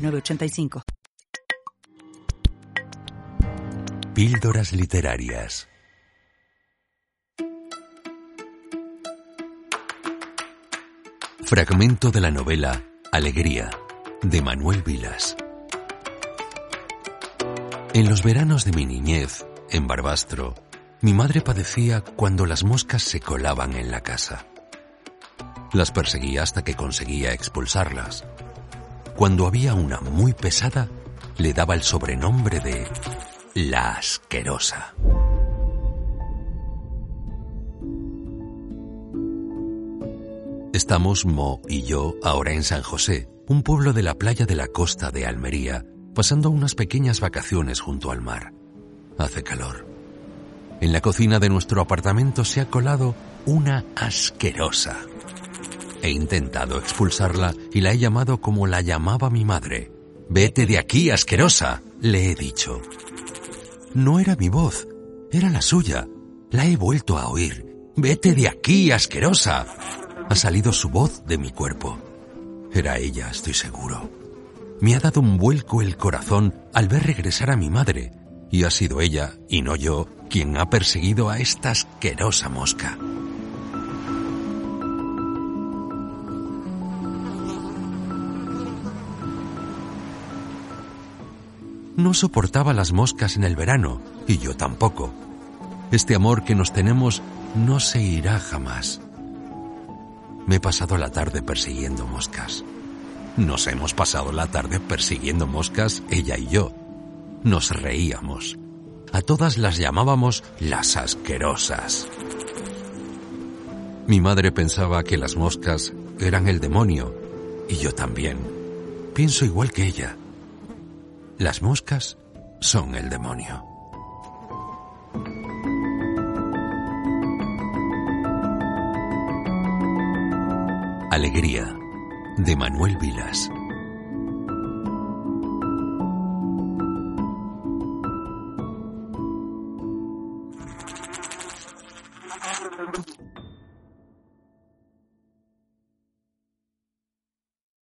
906985. Píldoras literarias. Fragmento de la novela Alegría, de Manuel Vilas. En los veranos de mi niñez, en Barbastro, mi madre padecía cuando las moscas se colaban en la casa. Las perseguía hasta que conseguía expulsarlas. Cuando había una muy pesada, le daba el sobrenombre de la asquerosa. Estamos Mo y yo ahora en San José, un pueblo de la playa de la costa de Almería, pasando unas pequeñas vacaciones junto al mar. Hace calor. En la cocina de nuestro apartamento se ha colado una asquerosa. He intentado expulsarla y la he llamado como la llamaba mi madre. Vete de aquí, asquerosa, le he dicho. No era mi voz, era la suya. La he vuelto a oír. Vete de aquí, asquerosa. Ha salido su voz de mi cuerpo. Era ella, estoy seguro. Me ha dado un vuelco el corazón al ver regresar a mi madre, y ha sido ella, y no yo, quien ha perseguido a esta asquerosa mosca. No soportaba las moscas en el verano, y yo tampoco. Este amor que nos tenemos no se irá jamás. Me he pasado la tarde persiguiendo moscas. Nos hemos pasado la tarde persiguiendo moscas, ella y yo. Nos reíamos. A todas las llamábamos las asquerosas. Mi madre pensaba que las moscas eran el demonio, y yo también. Pienso igual que ella. Las moscas son el demonio. Alegría de Manuel Vilas.